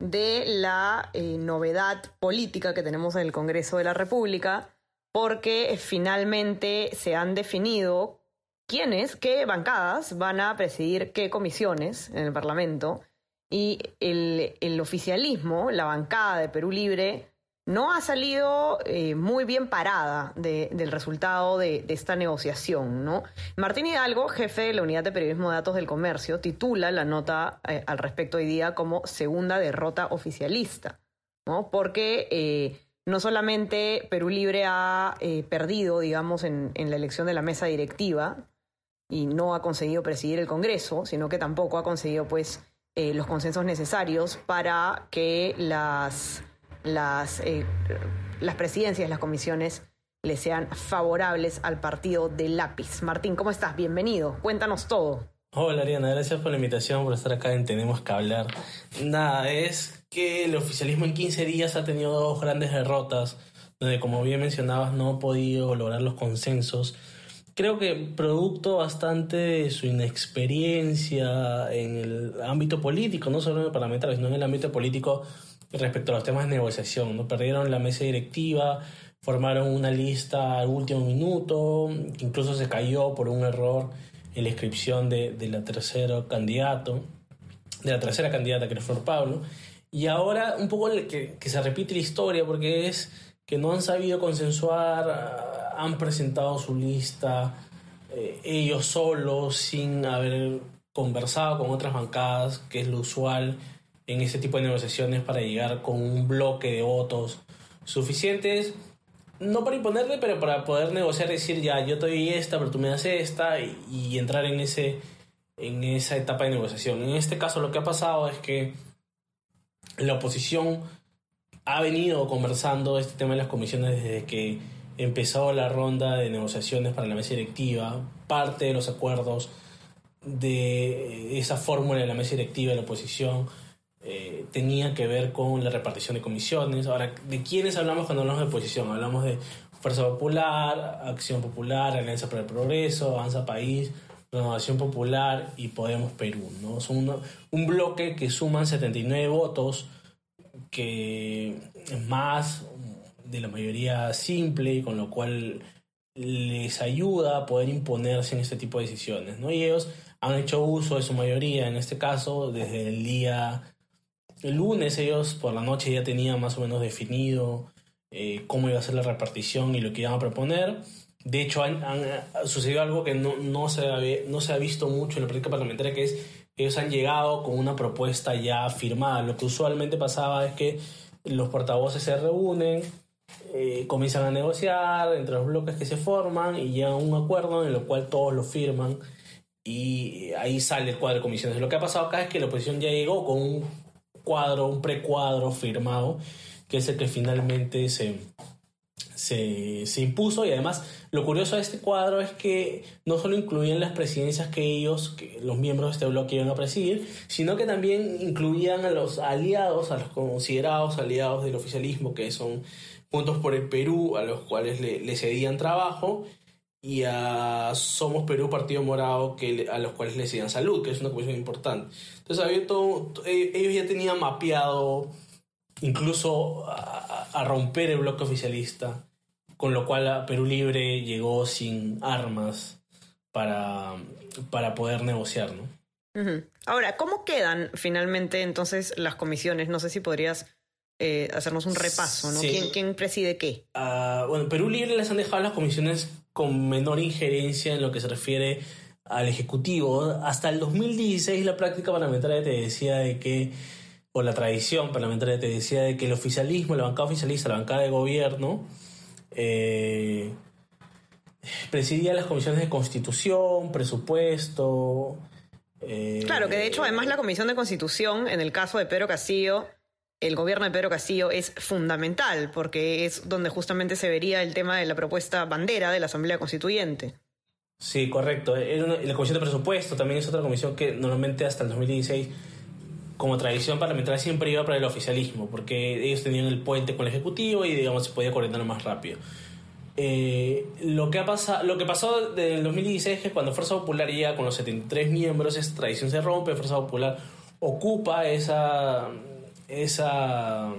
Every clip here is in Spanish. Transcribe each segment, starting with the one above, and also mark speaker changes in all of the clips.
Speaker 1: de la eh, novedad política que tenemos en el Congreso de la República, porque finalmente se han definido quiénes, qué bancadas van a presidir qué comisiones en el Parlamento. Y el, el oficialismo, la bancada de Perú Libre, no ha salido eh, muy bien parada de- del resultado de, esta negociación, ¿no? Martín Hidalgo, jefe de la Unidad de Periodismo de Datos del Comercio, titula la nota eh, al respecto hoy día como segunda derrota oficialista, ¿no? Porque eh, no solamente Perú Libre ha perdido, digamos, en, la elección de la mesa directiva y no ha conseguido presidir el Congreso, sino que tampoco ha conseguido, pues, los consensos necesarios para que las las, eh, las presidencias, las comisiones le sean favorables al partido de lápiz. Martín, ¿cómo estás? Bienvenido. Cuéntanos todo.
Speaker 2: Hola Ariana, gracias por la invitación, por estar acá en Tenemos que hablar. Nada, es que el oficialismo en 15 días ha tenido dos grandes derrotas, donde como bien mencionabas no ha podido lograr los consensos. Creo que producto bastante de su inexperiencia en el ámbito político, no solo en el parlamentario, sino en el ámbito político respecto a los temas de negociación. ¿no? Perdieron la mesa directiva, formaron una lista al último minuto, incluso se cayó por un error en la inscripción de, de la tercera candidato, de la tercera candidata que era Flor Pablo. Y ahora un poco que, que se repite la historia porque es que no han sabido consensuar, ah, han presentado su lista eh, ellos solos sin haber conversado con otras bancadas, que es lo usual en ese tipo de negociaciones para llegar con un bloque de votos suficientes, no para imponerle, pero para poder negociar, decir ya, yo te doy esta, pero tú me das esta, y, y entrar en, ese, en esa etapa de negociación. En este caso lo que ha pasado es que la oposición ha venido conversando este tema de las comisiones desde que empezó la ronda de negociaciones para la mesa directiva, parte de los acuerdos de esa fórmula de la mesa directiva de la oposición eh, tenía que ver con la repartición de comisiones. Ahora, ¿de quiénes hablamos cuando hablamos de oposición? Hablamos de Fuerza Popular, Acción Popular, Alianza para el Progreso, Avanza País, Renovación Popular y Podemos Perú. ¿no? Son un bloque que suman 79 votos, que es más de la mayoría simple, y con lo cual les ayuda a poder imponerse en este tipo de decisiones. ¿no? Y ellos han hecho uso de su mayoría, en este caso, desde el día el lunes ellos por la noche ya tenían más o menos definido eh, cómo iba a ser la repartición y lo que iban a proponer. De hecho, han, han- ha sucedido algo que no, no, se había- no se ha visto mucho en la práctica parlamentaria, que es que ellos han llegado con una propuesta ya firmada. Lo que usualmente pasaba es que los portavoces se reúnen, eh, comienzan a negociar entre los bloques que se forman y llegan a un acuerdo en el cual todos lo firman y ahí sale el cuadro de comisiones. Lo que ha pasado acá es que la oposición ya llegó con un cuadro, un precuadro firmado, que es el que finalmente se, se, se impuso. Y además, lo curioso de este cuadro es que no solo incluían las presidencias que ellos, que los miembros de este bloque iban a presidir, sino que también incluían a los aliados, a los considerados aliados del oficialismo, que son Juntos por el Perú, a los cuales le, le cedían trabajo, y a Somos Perú Partido Morado que a los cuales le decían salud, que es una cuestión importante. Entonces había todo, eh, ellos ya tenían mapeado incluso a, a romper el bloque oficialista, con lo cual a Perú Libre llegó sin armas para, para poder negociar, ¿no?
Speaker 1: Ahora, ¿cómo quedan finalmente entonces las comisiones? No sé si podrías eh, hacernos un repaso, ¿no?
Speaker 2: Sí.
Speaker 1: ¿Quién, quién preside qué?
Speaker 2: Ah, bueno, Perú Libre les han dejado las comisiones con menor injerencia en lo que se refiere al Ejecutivo. Hasta el 2016 la práctica parlamentaria te decía de que, o la tradición parlamentaria te decía de que el oficialismo, la bancada oficialista, la bancada de gobierno, eh, presidía las comisiones de constitución, presupuesto. eh,
Speaker 1: Claro, que de hecho además la Comisión de Constitución, en el caso de Pedro Castillo, el gobierno de Pedro Castillo es fundamental, porque es donde justamente se vería el tema de la propuesta bandera de la Asamblea Constituyente.
Speaker 2: Sí, correcto. la Comisión de Presupuesto también es otra comisión que normalmente hasta el 2016, como tradición parlamentaria, siempre iba para el oficialismo, porque ellos tenían el puente con el Ejecutivo y, digamos, se podía coordinar más rápido. Eh, lo, que ha pasado, lo que pasó desde el 2016 es que cuando Fuerza Popular llega con los 73 miembros, esta tradición se rompe, Fuerza Popular ocupa esa, esa,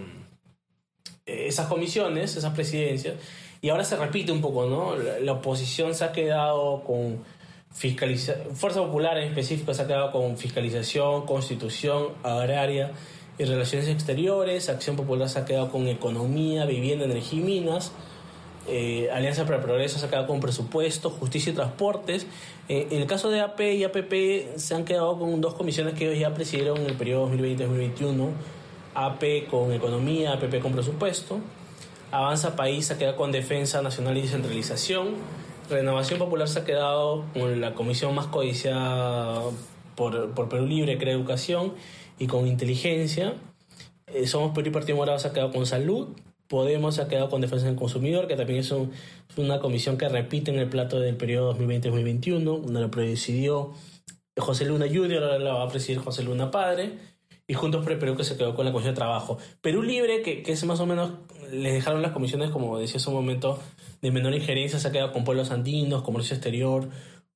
Speaker 2: esas comisiones, esas presidencias, y ahora se repite un poco, ¿no? La, oposición se ha quedado con fiscalización, Fuerza Popular en específico se ha quedado con fiscalización, constitución, agraria y relaciones exteriores, Acción Popular se ha quedado con economía, vivienda, energía y minas, eh, Alianza para el Progreso se ha quedado con presupuesto, justicia y transportes. Eh, en el caso de AP y APP se han quedado con dos comisiones que ellos ya presidieron en el periodo 2020-2021. AP con economía, APP con presupuesto. Avanza País se ha quedado con defensa nacional y descentralización. Renovación Popular se ha quedado con la comisión más codiciada por, por Perú Libre, Crea Educación y con inteligencia. Eh, Somos Perú y Partido Morado se ha quedado con salud. Podemos ha quedado con Defensa del Consumidor, que también es, una comisión que repite en el plato del periodo 2020-2021, donde lo presidió José Luna Jr., ahora la va a presidir José Luna Padre, y Juntos por el Perú que se quedó con la Comisión de Trabajo. Perú Libre, que, que es más o menos, les dejaron las comisiones, como decía hace un momento, de menor injerencia, se ha quedado con pueblos andinos, comercio exterior,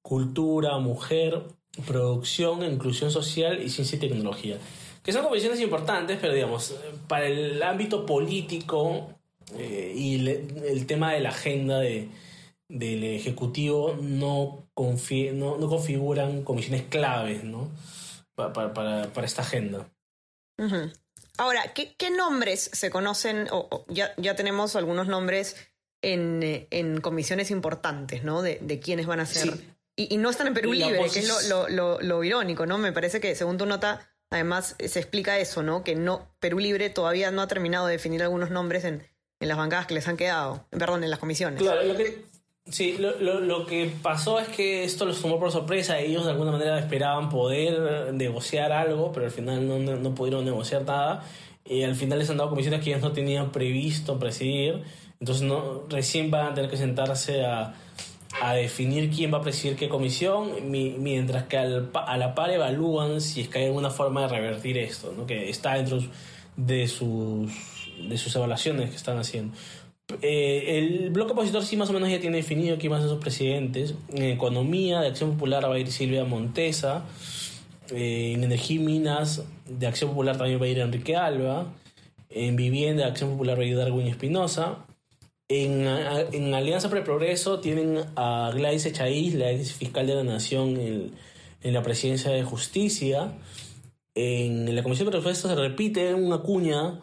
Speaker 2: cultura, mujer, producción, inclusión social y ciencia y tecnología que son comisiones importantes, pero digamos, para el ámbito político eh, y el tema de la agenda de, del Ejecutivo no, no, configuran comisiones claves ¿no? para, para esta agenda.
Speaker 1: Ahora, ¿qué, ¿qué, nombres se conocen? O, ya, ya tenemos algunos nombres en, en comisiones importantes, ¿no? De, de quiénes van a ser. Y, y, no están en Perú Libre, que es lo, lo, lo, irónico, ¿no? Me parece que, según tu nota, Además, se explica eso, ¿no? Que no Perú Libre todavía no ha terminado de definir algunos nombres en, en las bancadas que les han quedado, perdón, en las comisiones.
Speaker 2: Claro, lo que, sí, lo, lo, lo, que pasó es que esto los tomó por sorpresa. Ellos de alguna manera esperaban poder negociar algo, pero al final no, no, pudieron negociar nada. Y al final les han dado comisiones que ellos no tenían previsto presidir. Entonces no, recién van a tener que sentarse a, a definir quién va a presidir qué comisión, mientras que al, a la par evalúan si es que hay alguna forma de revertir esto, ¿no? que está dentro de sus, de sus evaluaciones que están haciendo. Eh, el bloque opositor sí más o menos ya tiene definido quién van a ser sus presidentes. En economía, de Acción Popular va a ir Silvia Montesa. Eh, en energía y minas, de Acción Popular también va a ir Enrique Alba. En vivienda, de Acción Popular va a ir Darwin Espinosa. En, Alianza para el Progreso tienen a Gladys Echaíz, la ex fiscal de la Nación en, en la presidencia de Justicia. En la Comisión de Presupuestos se repite una cuña,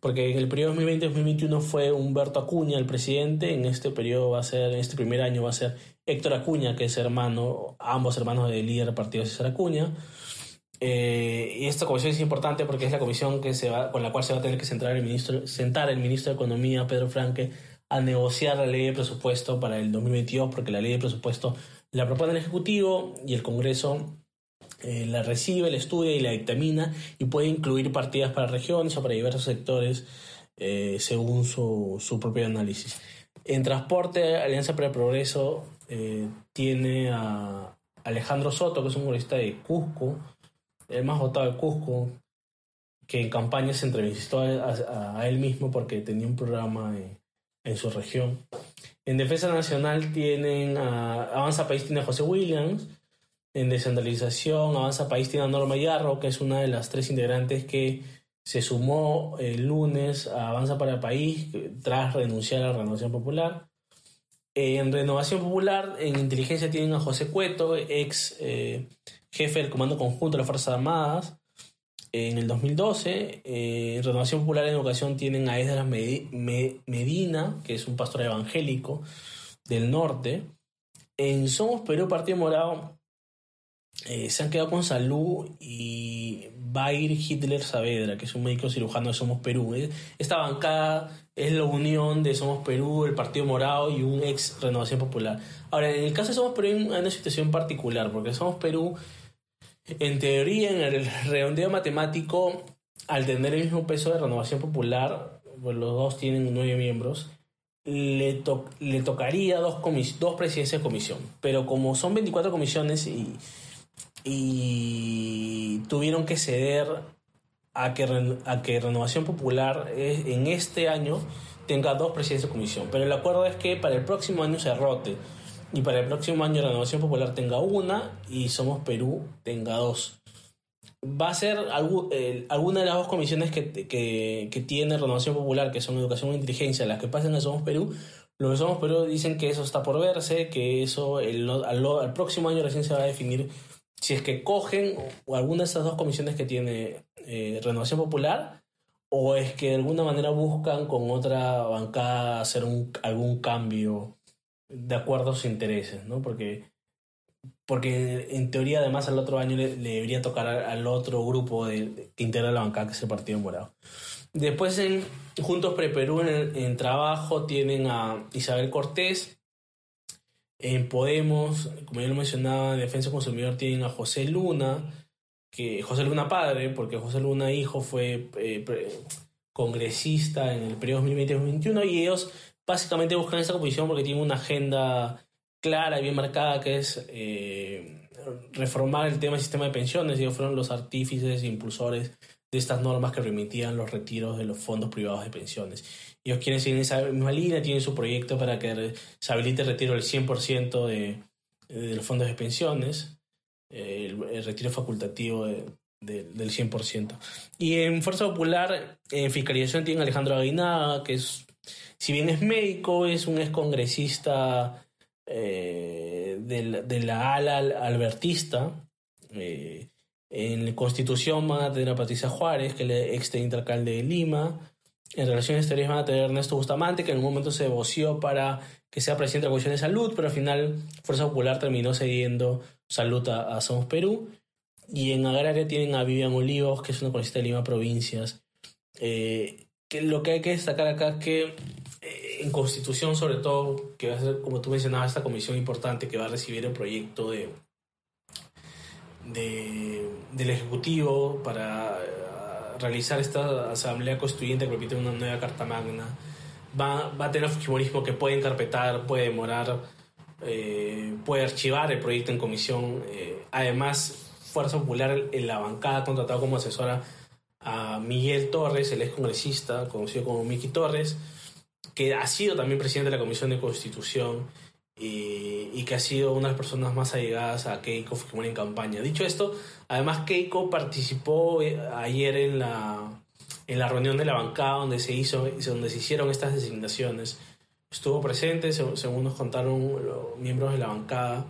Speaker 2: porque en el periodo 2020-2021 fue Humberto Acuña el presidente, en este periodo va a ser, en este primer año va a ser Héctor Acuña, que es hermano, ambos hermanos del líder del partido César Acuña. Eh, y esta comisión es importante porque es la comisión que se va, con la cual se va a tener que sentar el ministro, sentar el ministro de Economía, Pedro Franque, a negociar la ley de presupuesto para el 2022, porque la ley de presupuesto la propone el Ejecutivo y el Congreso eh, la recibe, la estudia y la dictamina y puede incluir partidas para regiones o para diversos sectores eh, según su, su, propio análisis. En transporte, Alianza para el Progreso eh, tiene a Alejandro Soto, que es un jurista de Cusco, el más votado de Cusco, que en campaña se entrevistó a, a él mismo porque tenía un programa en su región. En Defensa Nacional tienen a Avanza País tiene a José Williams. En descentralización, Avanza País tiene a Norma Yarro, que es una de las tres integrantes que se sumó el lunes a Avanza para el País tras renunciar a Renovación Popular. En Renovación Popular, en inteligencia tienen a José Cueto, ex eh, jefe del Comando Conjunto de las Fuerzas Armadas en el 2012. Eh, Renovación Popular en Educación tienen a Esdras Medina, que es un pastor evangélico del norte. En Somos Perú, Partido Morado, eh, se han quedado con Salud y Bair Hitler Saavedra, que es un médico cirujano de Somos Perú. Esta bancada es la unión de Somos Perú, el Partido Morado y un ex Renovación Popular. Ahora, en el caso de Somos Perú hay una situación particular, porque Somos Perú en teoría, en el redondeo matemático, al tener el mismo peso de renovación popular, pues los dos tienen nueve miembros, le, to le tocaría dos, dos presidencias de comisión. Pero como son 24 comisiones y, y tuvieron que ceder a que, a que Renovación Popular en este año tenga dos presidencias de comisión. Pero el acuerdo es que para el próximo año se rote. Y para el próximo año Renovación Popular tenga una y Somos Perú tenga dos. Va a ser alguna de las dos comisiones que, que, que, tiene Renovación Popular, que son Educación e Inteligencia, las que pasen a Somos Perú. Los de Somos Perú dicen que eso está por verse, que eso el, al, al próximo año recién se va a definir si es que cogen o alguna de estas dos comisiones que tiene eh, Renovación Popular o es que de alguna manera buscan con otra bancada hacer un, algún cambio de acuerdo a sus intereses, ¿no? Porque, porque en teoría además al otro año le, debería tocar al otro grupo de, que integra la bancada, que es el Partido Morado. Después en Juntos Preperú en, en trabajo tienen a Isabel Cortés, en Podemos, como ya lo mencionaba, en Defensa Consumidor tienen a José Luna, que José Luna padre, porque José Luna hijo fue eh, congresista en el periodo 2020-2021 y ellos básicamente buscan esa composición porque tienen una agenda clara y bien marcada que es eh, reformar el tema del sistema de pensiones. Ellos fueron los artífices e impulsores de estas normas que permitían los retiros de los fondos privados de pensiones. Ellos quieren seguir en esa misma línea, tienen su proyecto para que se habilite el retiro del 100% de, de, los fondos de pensiones, el, retiro facultativo del 100%. Y en Fuerza Popular, en fiscalización, tienen Alejandro Aguinaga, que es, si bien es médico, es un excongresista eh, de, de, la ala albertista. Eh, en la Constitución van a tener a Patricia Juárez, que es la ex alcalde de Lima. En Relaciones Exteriores van a tener Ernesto Bustamante, que en un momento se voció para que sea presidente de la Comisión de Salud, pero al final Fuerza Popular terminó cediendo salud a, Somos Perú. Y en Agraria tienen a Vivian Olivos, que es una congresista de Lima Provincias. Eh, que lo que hay que destacar acá es que eh, en Constitución, sobre todo, que va a ser, como tú mencionabas, esta comisión importante que va a recibir el proyecto de, de, del Ejecutivo para eh, realizar esta asamblea constituyente que permite una nueva Carta Magna. Va, va a tener fujimorismo que puede encarpetar, puede demorar, eh, puede archivar el proyecto en comisión. Eh, además, Fuerza Popular en la bancada ha contratado como asesora a Miguel Torres, el ex congresista, conocido como Miki Torres, que ha sido también presidente de la Comisión de Constitución y, que ha sido una de las personas más allegadas a Keiko Fujimori en campaña. Dicho esto, además Keiko participó eh, ayer en la, en la reunión de la bancada donde se, hizo, donde se hicieron estas designaciones. Estuvo presente, según nos contaron los miembros de la bancada.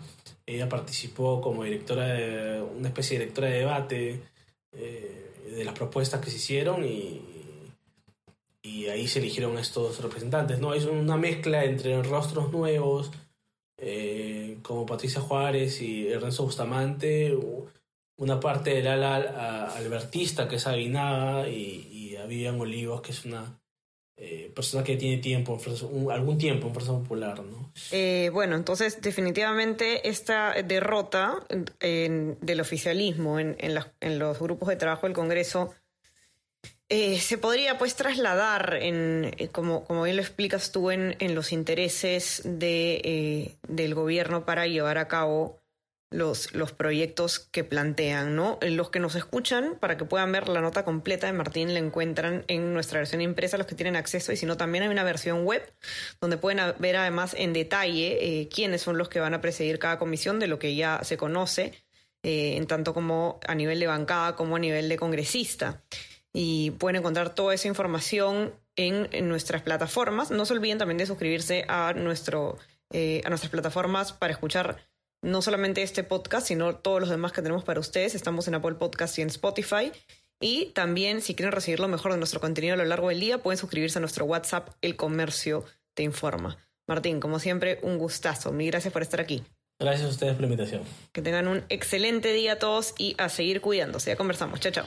Speaker 2: Ella participó como directora de una especie de directora de debate eh, de las propuestas que se hicieron y, y ahí se eligieron estos representantes. ¿no? Es una mezcla entre rostros nuevos, eh, como Patricia Juárez y Ernesto Bustamante, una parte del ala albertista que es Aguinaga y, y a Vivian Olivos que es una eh, persona que tiene tiempo, algún tiempo en Fuerza Popular. ¿no?
Speaker 1: Eh, bueno, entonces definitivamente esta derrota del oficialismo en, en los grupos de trabajo del Congreso eh, se podría pues trasladar, en, eh, como, como bien lo explicas tú, en, en los intereses de, eh, del gobierno para llevar a cabo los, los proyectos que plantean, ¿no? Los que nos escuchan, para que puedan ver la nota completa de Martín, la encuentran en nuestra versión impresa, los que tienen acceso, y si no, también hay una versión web, donde pueden ver además en detalle quiénes son los que van a presidir cada comisión, de lo que ya se conoce, en tanto como a nivel de bancada como a nivel de congresista y pueden encontrar toda esa información en, nuestras plataformas. No se olviden también de suscribirse a, nuestro, eh, a nuestras plataformas para escuchar no solamente este podcast, sino todos los demás que tenemos para ustedes. Estamos en Apple Podcast y en Spotify. Y también, si quieren recibir lo mejor de nuestro contenido a lo largo del día, pueden suscribirse a nuestro WhatsApp, El Comercio Te Informa. Martín, como siempre, un gustazo. Mil gracias por estar aquí.
Speaker 2: Gracias a ustedes por la invitación.
Speaker 1: Que tengan un excelente día a todos y a seguir cuidándose. Ya conversamos. Chao, chao.